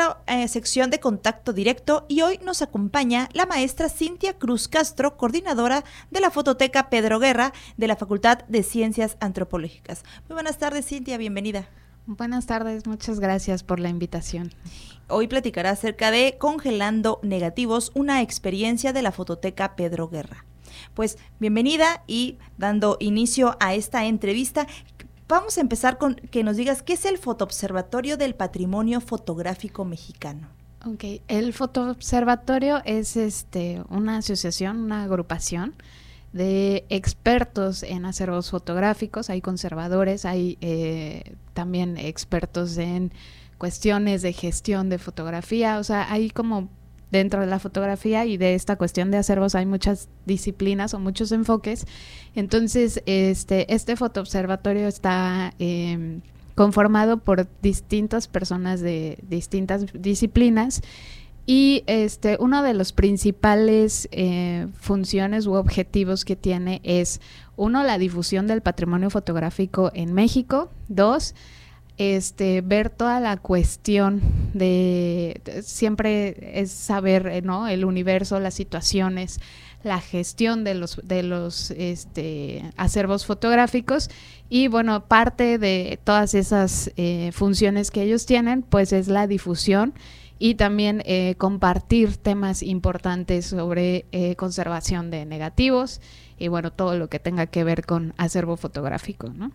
nuestra eh, sección de contacto directo y hoy nos acompaña la maestra Cintia Cruz Castro, coordinadora de la Fototeca Pedro Guerra de la Facultad de Ciencias Antropológicas. Muy buenas tardes, Cintia, bienvenida. Buenas tardes, muchas gracias por la invitación. Hoy platicará acerca de Congelando Negativos, una experiencia de la Fototeca Pedro Guerra. Pues bienvenida y dando inicio a esta entrevista, vamos a empezar con que nos digas qué es el Fotoobservatorio del Patrimonio Fotográfico Mexicano. Ok, el Fotoobservatorio es este, una asociación, una agrupación de expertos en acervos fotográficos, hay conservadores, hay eh, también expertos en cuestiones de gestión de fotografía, o sea, hay como dentro de la fotografía y de esta cuestión de acervos hay muchas disciplinas o muchos enfoques. Entonces, este, este fotoobservatorio está em, conformado por distintas personas de distintas disciplinas y este, uno de los principales eh, funciones u objetivos que tiene es, uno, la difusión del patrimonio fotográfico en México, dos, este, ver toda la cuestión de, siempre es saber, eh. El universo, las situaciones, la gestión de los, de los este, acervos fotográficos y bueno, parte de todas esas eh, funciones que ellos tienen, pues es la difusión y también eh, compartir temas importantes sobre conservación de negativos y bueno, todo lo que tenga que ver con acervo fotográfico, ¿no?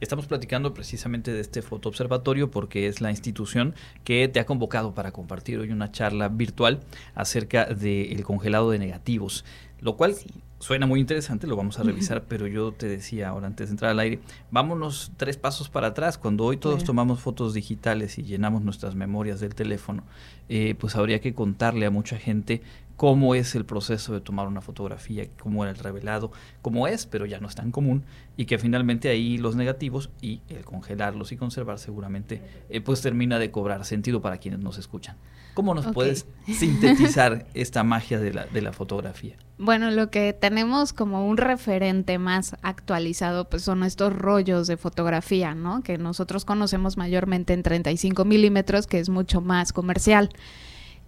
Estamos platicando precisamente de este fotoobservatorio porque es la institución que te ha convocado para compartir hoy una charla virtual acerca del congelado de negativos, lo cual suena muy interesante, lo vamos a revisar, pero yo te decía ahora antes de entrar al aire, vámonos tres pasos para atrás, cuando hoy todos tomamos fotos digitales y llenamos nuestras memorias del teléfono, eh, pues habría que contarle a mucha gente cómo es el proceso de tomar una fotografía, cómo era el revelado, cómo es, pero ya no es tan común, y que finalmente ahí los negativos y el congelarlos y conservar seguramente eh, pues termina de cobrar sentido para quienes nos escuchan. ¿Cómo nos puedes sintetizar esta magia de la, de la fotografía? Bueno, lo que tenemos como un referente más actualizado pues son estos rollos de fotografía, ¿no? Que nosotros conocemos mayormente en 35 milímetros, que es mucho más comercial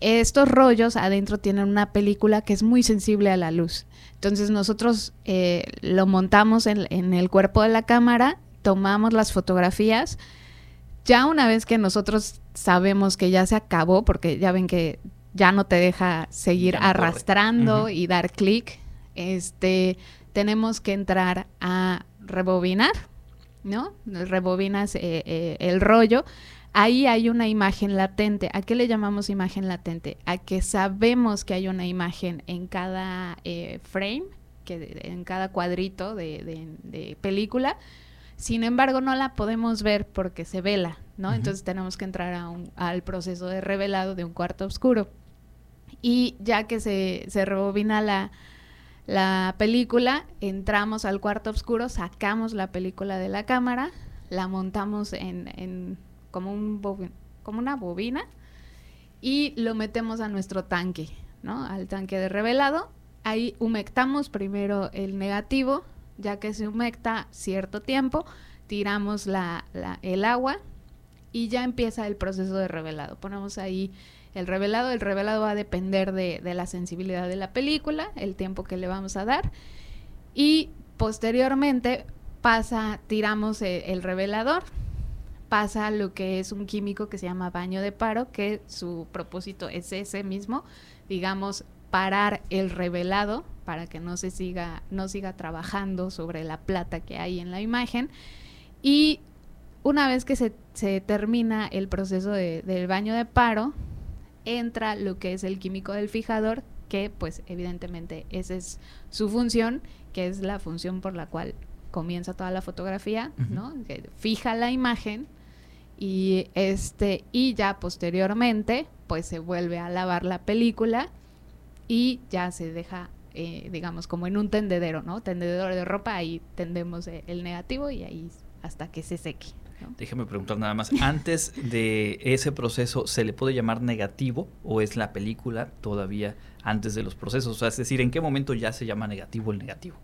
estos rollos adentro tienen una película que es muy sensible a la luz. Entonces nosotros eh, lo montamos en, el cuerpo de la cámara, tomamos las fotografías. Ya una vez que nosotros sabemos que ya se acabó, porque ya ven que ya no te deja seguir arrastrando y dar clic, este, tenemos que entrar a rebobinar, ¿no? Rebobinas eh, eh, el rollo ahí hay una imagen latente. ¿A qué le llamamos imagen latente? A que sabemos que hay una imagen en cada eh, frame, que en cada cuadrito de, película. Sin embargo, no la podemos ver porque se vela, ¿no? Entonces tenemos que entrar a un, al proceso de revelado de un cuarto oscuro. Y ya que se, se rebobina la, la película, entramos al cuarto oscuro, sacamos la película de la cámara, la montamos en como, un como una bobina y lo metemos a nuestro tanque, ¿no? Al tanque de revelado. Ahí humectamos primero el negativo, ya que se humecta cierto tiempo, tiramos el agua y ya empieza el proceso de revelado. Ponemos ahí el revelado. El revelado va a depender de, la sensibilidad de la película, el tiempo que le vamos a dar. Y posteriormente pasa, tiramos el, el revelador, pasa lo que es un químico que se llama baño de paro, que su propósito es ese mismo, digamos, parar el revelado para que no se siga, no siga trabajando sobre la plata que hay en la imagen. Y una vez que se, se termina el proceso de, del baño de paro, entra lo que es el químico del fijador, que pues evidentemente esa es su función, que es la función por la cual comienza toda la fotografía, ¿no? Que fija la imagen y este y ya posteriormente pues se vuelve a lavar la película y ya se deja eh, digamos como en un tendedero no tendedero de ropa ahí tendemos eh, el negativo y ahí hasta que se seque Déjame preguntar nada más. Antes de ese proceso, ¿se le puede llamar negativo o es la película todavía antes de los procesos? O sea, es decir, ¿en qué momento ya se llama negativo el negativo?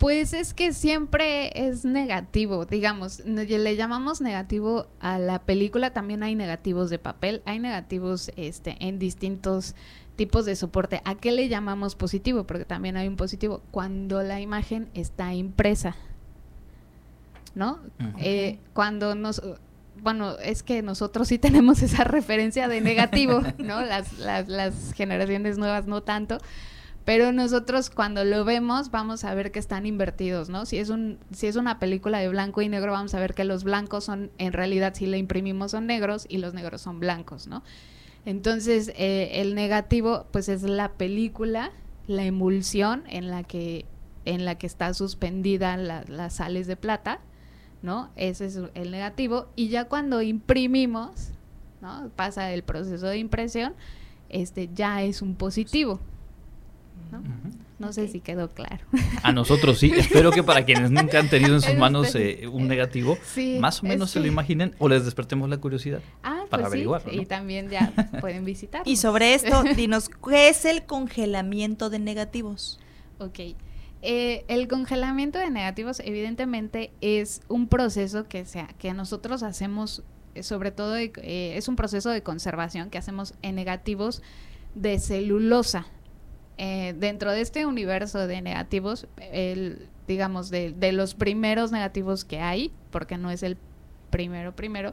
Pues es que siempre es negativo, digamos, le llamamos negativo a la película, también hay negativos de papel, hay negativos este, en distintos tipos de soporte. ¿A qué le llamamos positivo? Porque también hay un positivo cuando la imagen está impresa, ¿no? Eh, cuando nos bueno, es que nosotros sí tenemos esa referencia de negativo, ¿no? Las, las, las generaciones nuevas no tanto, pero nosotros cuando lo vemos vamos a ver que están invertidos, ¿no? Si es un si es una película de blanco y negro vamos a ver que los blancos son en realidad si le imprimimos son negros y los negros son blancos, ¿no? Entonces eh, el negativo pues es la película, la emulsión en la que en la que está suspendida las sales de plata, ¿no? Ese es el negativo y ya cuando imprimimos, ¿no? Pasa el proceso de impresión, este ya es un positivo. ¿No? sé si quedó claro. A nosotros sí. Espero que para quienes nunca han tenido en sus manos eh, un negativo, más o menos se lo imaginen o les despertemos la curiosidad ah, para pues averiguarlo. Y también ya pueden visitar. y sobre esto, dinos, ¿qué es el congelamiento de negativos? Ok. Eh, el congelamiento de negativos evidentemente es un proceso que, sea, que nosotros hacemos, eh, sobre todo es un proceso de conservación que hacemos en negativos de celulosa. Eh, dentro de este universo de negativos, digamos, de, los primeros negativos que hay, porque no es el primero primero,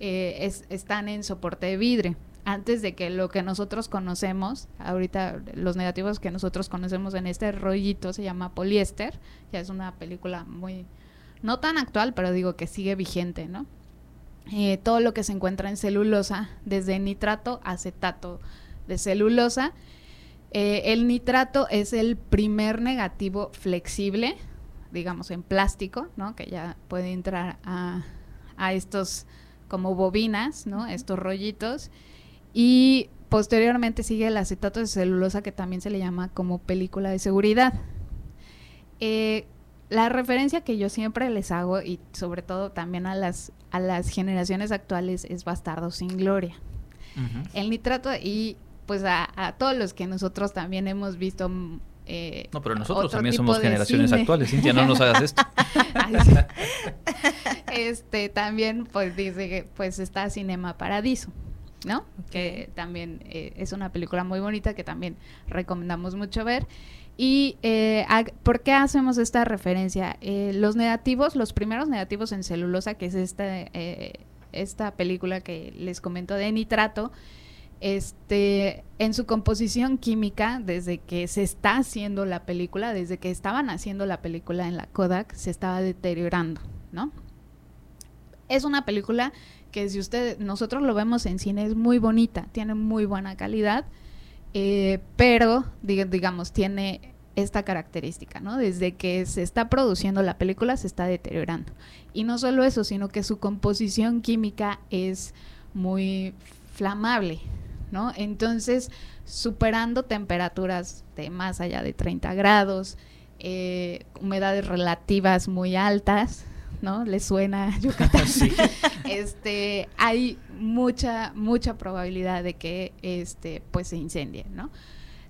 eh, están en soporte de vidrio. Antes de que lo que nosotros conocemos, ahorita los negativos que nosotros conocemos en este rollito se llama poliéster, ya es una película muy, no tan actual, pero digo que sigue vigente, ¿no? Eh, todo lo que se encuentra en celulosa, desde nitrato, acetato de celulosa, eh, el nitrato es el primer negativo flexible, digamos en plástico, ¿no? Que ya puede entrar a, estos como bobinas, ¿no? Estos rollitos. Y posteriormente sigue el acetato de celulosa que también se le llama como película de seguridad. Eh, la referencia que yo siempre les hago y sobre todo también a las, a las generaciones actuales es Bastardo sin Gloria. El nitrato y pues a, todos los que nosotros también hemos visto mm, eh, no, pero nosotros también somos generaciones actuales, Cintia, no nos hagas esto. este, también, pues dice que pues está Cinema Paradiso, ¿no? Que también eh, es una película muy bonita que también recomendamos mucho ver. ¿Y eh, por qué hacemos esta referencia? Eh, los negativos, los primeros negativos en celulosa, que es esta, esta película que les comento de nitrato, este, en su composición química, desde que se está haciendo la película, desde que estaban haciendo la película en la Kodak, se estaba deteriorando, ¿no? Es una película que si usted, nosotros lo vemos en cine, es muy bonita, tiene muy buena calidad, eh, pero, digamos, tiene esta característica, ¿no? Desde que se está produciendo la película se está deteriorando. Y no solo eso, sino que su composición química es muy flamable, ¿no? Entonces, superando temperaturas de más allá de 30 grados, eh, humedades relativas muy altas, ¿no? ¿Le suena Yucatán? este, hay mucha, mucha probabilidad de que este, pues se incendie, ¿no?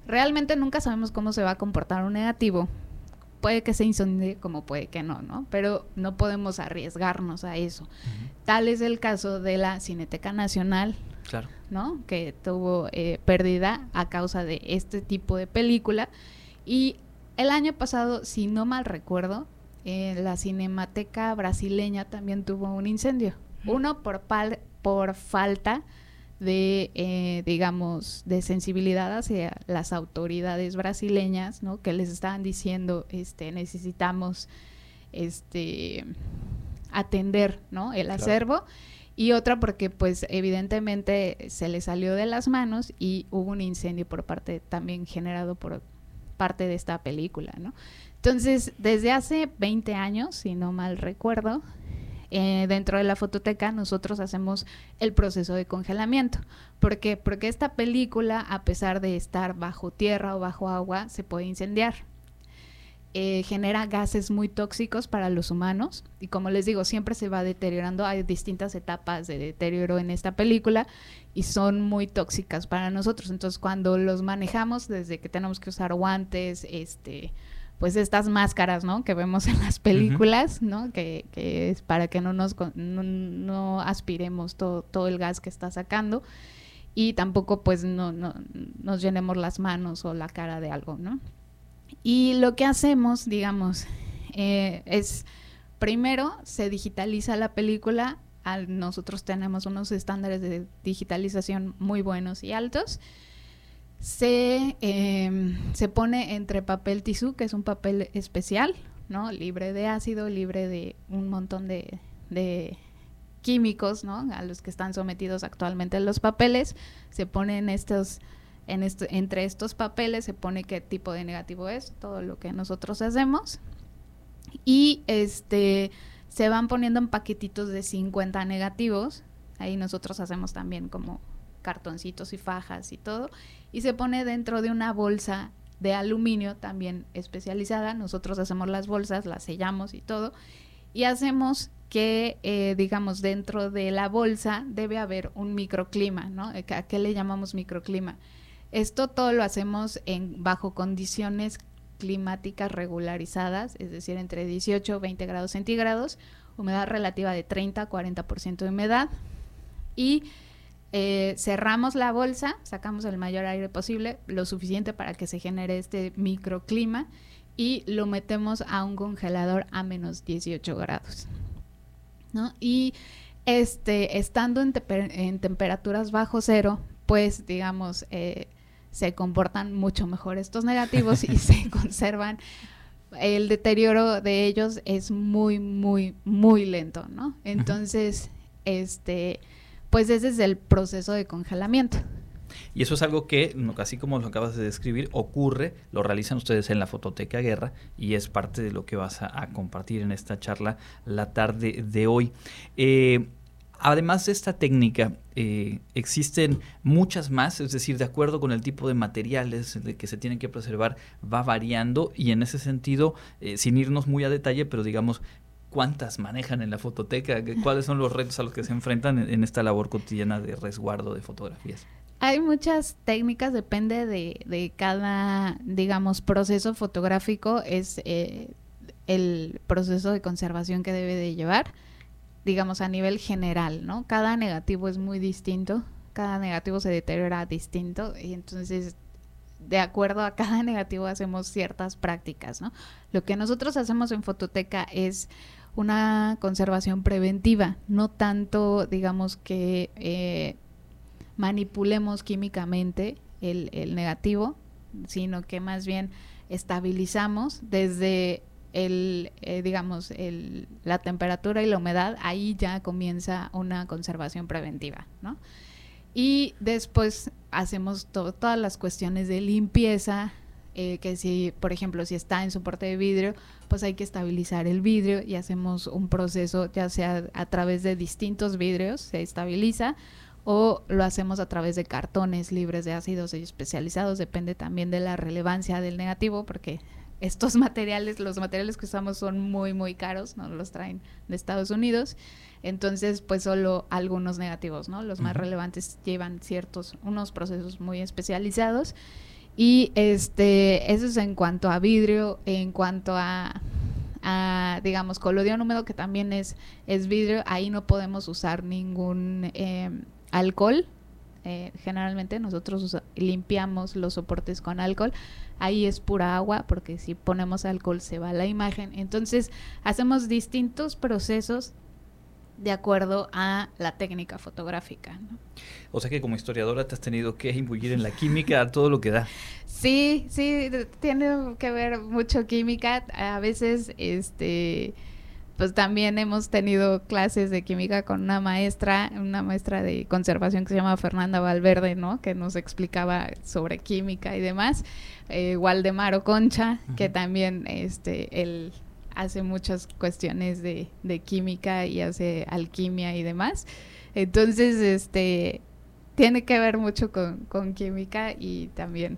Realmente nunca sabemos cómo se va a comportar un negativo. Puede que se incendie como puede que no, ¿no? Pero no podemos arriesgarnos a eso. Tal es el caso de la Cineteca Nacional, Claro. ¿No? Que tuvo eh, pérdida a causa de este tipo de película. Y el año pasado, si no mal recuerdo, eh, la Cinemateca brasileña también tuvo un incendio. Uno por, por falta de, eh, digamos, de sensibilidad hacia las autoridades brasileñas, ¿no? Que les estaban diciendo, este, necesitamos, este, atender, ¿no? El acervo y otra porque pues evidentemente se le salió de las manos y hubo un incendio por parte también generado por parte de esta película, ¿no? Entonces, desde hace 20 años, si no mal recuerdo, eh, dentro de la fototeca nosotros hacemos el proceso de congelamiento. ¿Por qué? Porque esta película, a pesar de estar bajo tierra o bajo agua, se puede incendiar. Eh, genera gases muy tóxicos para los humanos y como les digo, siempre se va deteriorando, hay distintas etapas de deterioro en esta película y son muy tóxicas para nosotros. Entonces cuando los manejamos, desde que tenemos que usar guantes, este pues estas máscaras, ¿no? Que vemos en las películas, ¿no? Que, es para que no nos no, aspiremos todo, todo el gas que está sacando y tampoco pues no, no, nos llenemos las manos o la cara de algo, ¿no? Y lo que hacemos, digamos, eh, es primero se digitaliza la película, nosotros tenemos unos estándares de digitalización muy buenos y altos, se, em, se pone entre papel tisú, que es un papel especial, ¿no? Libre de ácido, libre de un montón de, de químicos, ¿no? A los que están sometidos actualmente los papeles, se ponen estos, entre estos papeles se pone qué tipo de negativo es, todo lo que nosotros hacemos, y este se van poniendo en paquetitos de 50 negativos, ahí nosotros hacemos también como cartoncitos y fajas y todo, y se pone dentro de una bolsa de aluminio también especializada. Nosotros hacemos las bolsas, las sellamos y todo. Y hacemos que, eh, digamos, dentro de la bolsa debe haber un microclima, ¿no? ¿A qué le llamamos microclima? Esto todo lo hacemos en, bajo condiciones climáticas regularizadas, es decir, entre 18 y 20 grados centígrados, humedad relativa de 30 a 40% de humedad y eh, cerramos la bolsa, sacamos el mayor aire posible, lo suficiente para que se genere este microclima y lo metemos a un congelador a menos 18 grados. Y este, estando en, temperaturas bajo cero, pues digamos, eh, se comportan mucho mejor estos negativos y se conservan. El deterioro de ellos es muy, muy, muy lento, ¿no? Entonces, este pues ese es el proceso de congelamiento. Y eso es algo que, así como lo acabas de describir, ocurre, lo realizan ustedes en la Fototeca Guerra y es parte de lo que vas a, compartir en esta charla la tarde de hoy. Eh, además de esta técnica, eh, existen muchas más, es decir, de acuerdo con el tipo de materiales de que se tienen que preservar, va variando y en ese sentido, eh, sin irnos muy a detalle, pero digamos, cuántas manejan en la fototeca, cuáles son los retos a los que se enfrentan en, esta labor cotidiana de resguardo de fotografías. Hay muchas técnicas, depende de, cada, digamos, proceso fotográfico, es eh, el proceso de conservación que debe de llevar, digamos, a nivel general, ¿no? Cada negativo es muy distinto, cada negativo se deteriora distinto y entonces de acuerdo a cada negativo hacemos ciertas prácticas, ¿no? Lo que nosotros hacemos en Fototeca es una conservación preventiva, no tanto, digamos, que eh, manipulemos químicamente el, negativo, sino que más bien estabilizamos desde el, eh, digamos, el, la temperatura y la humedad, ahí ya comienza una conservación preventiva, ¿no? Y después hacemos todas las cuestiones de limpieza, eh, que si, por ejemplo, si está en soporte de vidrio, pues hay que estabilizar el vidrio y hacemos un proceso ya sea a través de distintos vidrios, se estabiliza, o lo hacemos a través de cartones libres de ácidos especializados, depende también de la relevancia del negativo, porque estos materiales, los materiales que usamos son muy, muy caros, no los traen de Estados Unidos, entonces pues solo algunos negativos, ¿no? Los más relevantes llevan ciertos, unos procesos muy especializados y este, eso es en cuanto a vidrio, en cuanto a, digamos, colodión húmedo, que también es, es vidrio, ahí no podemos usar ningún em, alcohol. Eh, generalmente nosotros limpiamos los soportes con alcohol. Ahí es pura agua, porque si ponemos alcohol se va la imagen. Entonces, hacemos distintos procesos de acuerdo a la técnica fotográfica. O sea que como historiadora te has tenido que imbuir en la química a todo lo que da. Sí, sí, tiene que ver mucho química. A veces, este, pues también hemos tenido clases de química con una maestra, una maestra de conservación que se llama Fernanda Valverde, ¿no? Que nos explicaba sobre química y demás. Eh, Waldemaro Concha, que también, este, el hace muchas cuestiones de, química y hace alquimia y demás. Entonces, este, tiene que ver mucho con, química y también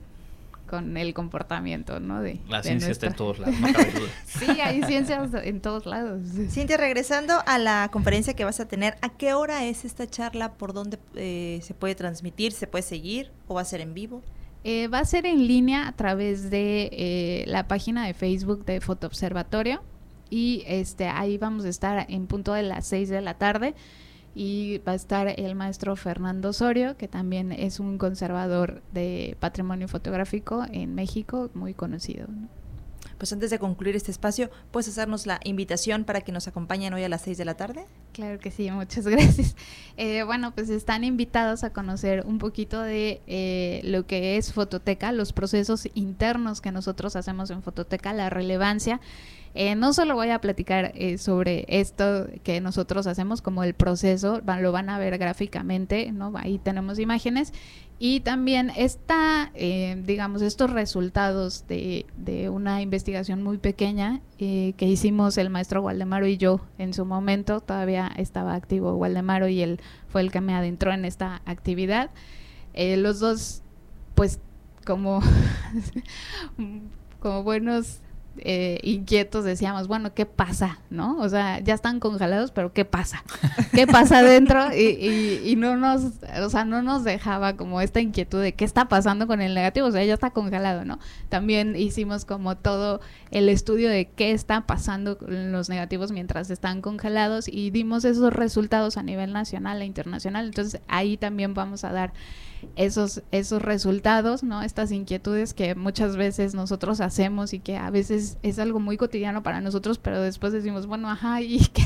con el comportamiento, ¿no? De, la ciencia está en todos lados, sí, hay ciencias en todos lados. Cintia, regresando a la conferencia que vas a tener, ¿a qué hora es esta charla? ¿Por dónde eh, se puede transmitir? ¿Se puede seguir o va a ser en vivo? Eh, va a ser en línea a través de eh, la página de Facebook de Foto Observatorio y este ahí vamos a estar en punto de las 6 de la tarde y va a estar el maestro Fernando Osorio, que también es un conservador de patrimonio fotográfico en México, muy conocido. Pues antes de concluir este espacio, ¿puedes hacernos la invitación para que nos acompañen hoy a las 6 de la tarde? Claro que sí, muchas gracias. Eh, bueno, pues están invitados a conocer un poquito de eh, lo que es Fototeca, los procesos internos que nosotros hacemos en Fototeca, la relevancia eh, no solo voy a platicar sobre esto que nosotros hacemos como el proceso, lo van a ver gráficamente, ¿no? Ahí tenemos imágenes. Y también digamos, estos resultados de, de, una investigación muy pequeña que hicimos el maestro Waldemaro y yo en su momento, todavía estaba activo Waldemaro y él fue el que me adentró en esta actividad. los dos, pues, como, como buenos eh, inquietos decíamos, bueno, ¿qué pasa? ¿No? O sea, ya están congelados, pero ¿qué pasa? ¿Qué pasa adentro? Y, y, no nos, o sea, no nos dejaba como esta inquietud de qué está pasando con el negativo, o sea, ya está congelado, ¿no? También hicimos como todo el estudio de qué está pasando con los negativos mientras están congelados y dimos esos resultados a nivel nacional e internacional. Entonces, ahí también vamos a dar esos, esos resultados, ¿no? Estas inquietudes que muchas veces nosotros hacemos y que a veces es algo muy cotidiano para nosotros, pero después decimos, bueno, ajá, y que,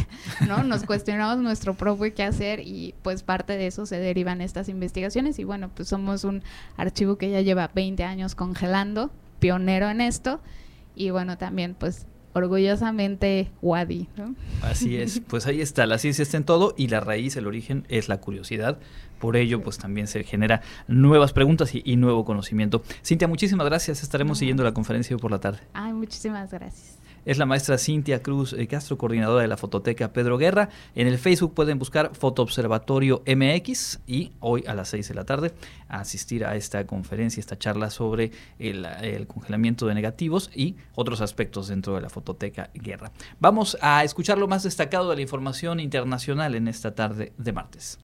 ¿no? Nos cuestionamos nuestro propio qué hacer y pues parte de eso se derivan estas investigaciones. Y bueno, pues somos un archivo que ya lleva 20 años congelando, pionero en esto. Y bueno, también pues orgullosamente Wadi. ¿no? Así es, pues ahí está, la ciencia está en todo y la raíz, el origen es la curiosidad. Por ello, pues también se genera nuevas preguntas y, nuevo conocimiento. Cintia, muchísimas gracias. Estaremos siguiendo la conferencia hoy por la tarde. Ay, muchísimas gracias es la maestra Cintia Cruz eh, Castro, coordinadora de la Fototeca Pedro Guerra. En el Facebook pueden buscar Foto Observatorio MX y hoy a las 6 de la tarde asistir a esta conferencia, esta charla sobre el, el congelamiento de negativos y otros aspectos dentro de la Fototeca Guerra. Vamos a escuchar lo más destacado de la información internacional en esta tarde de martes.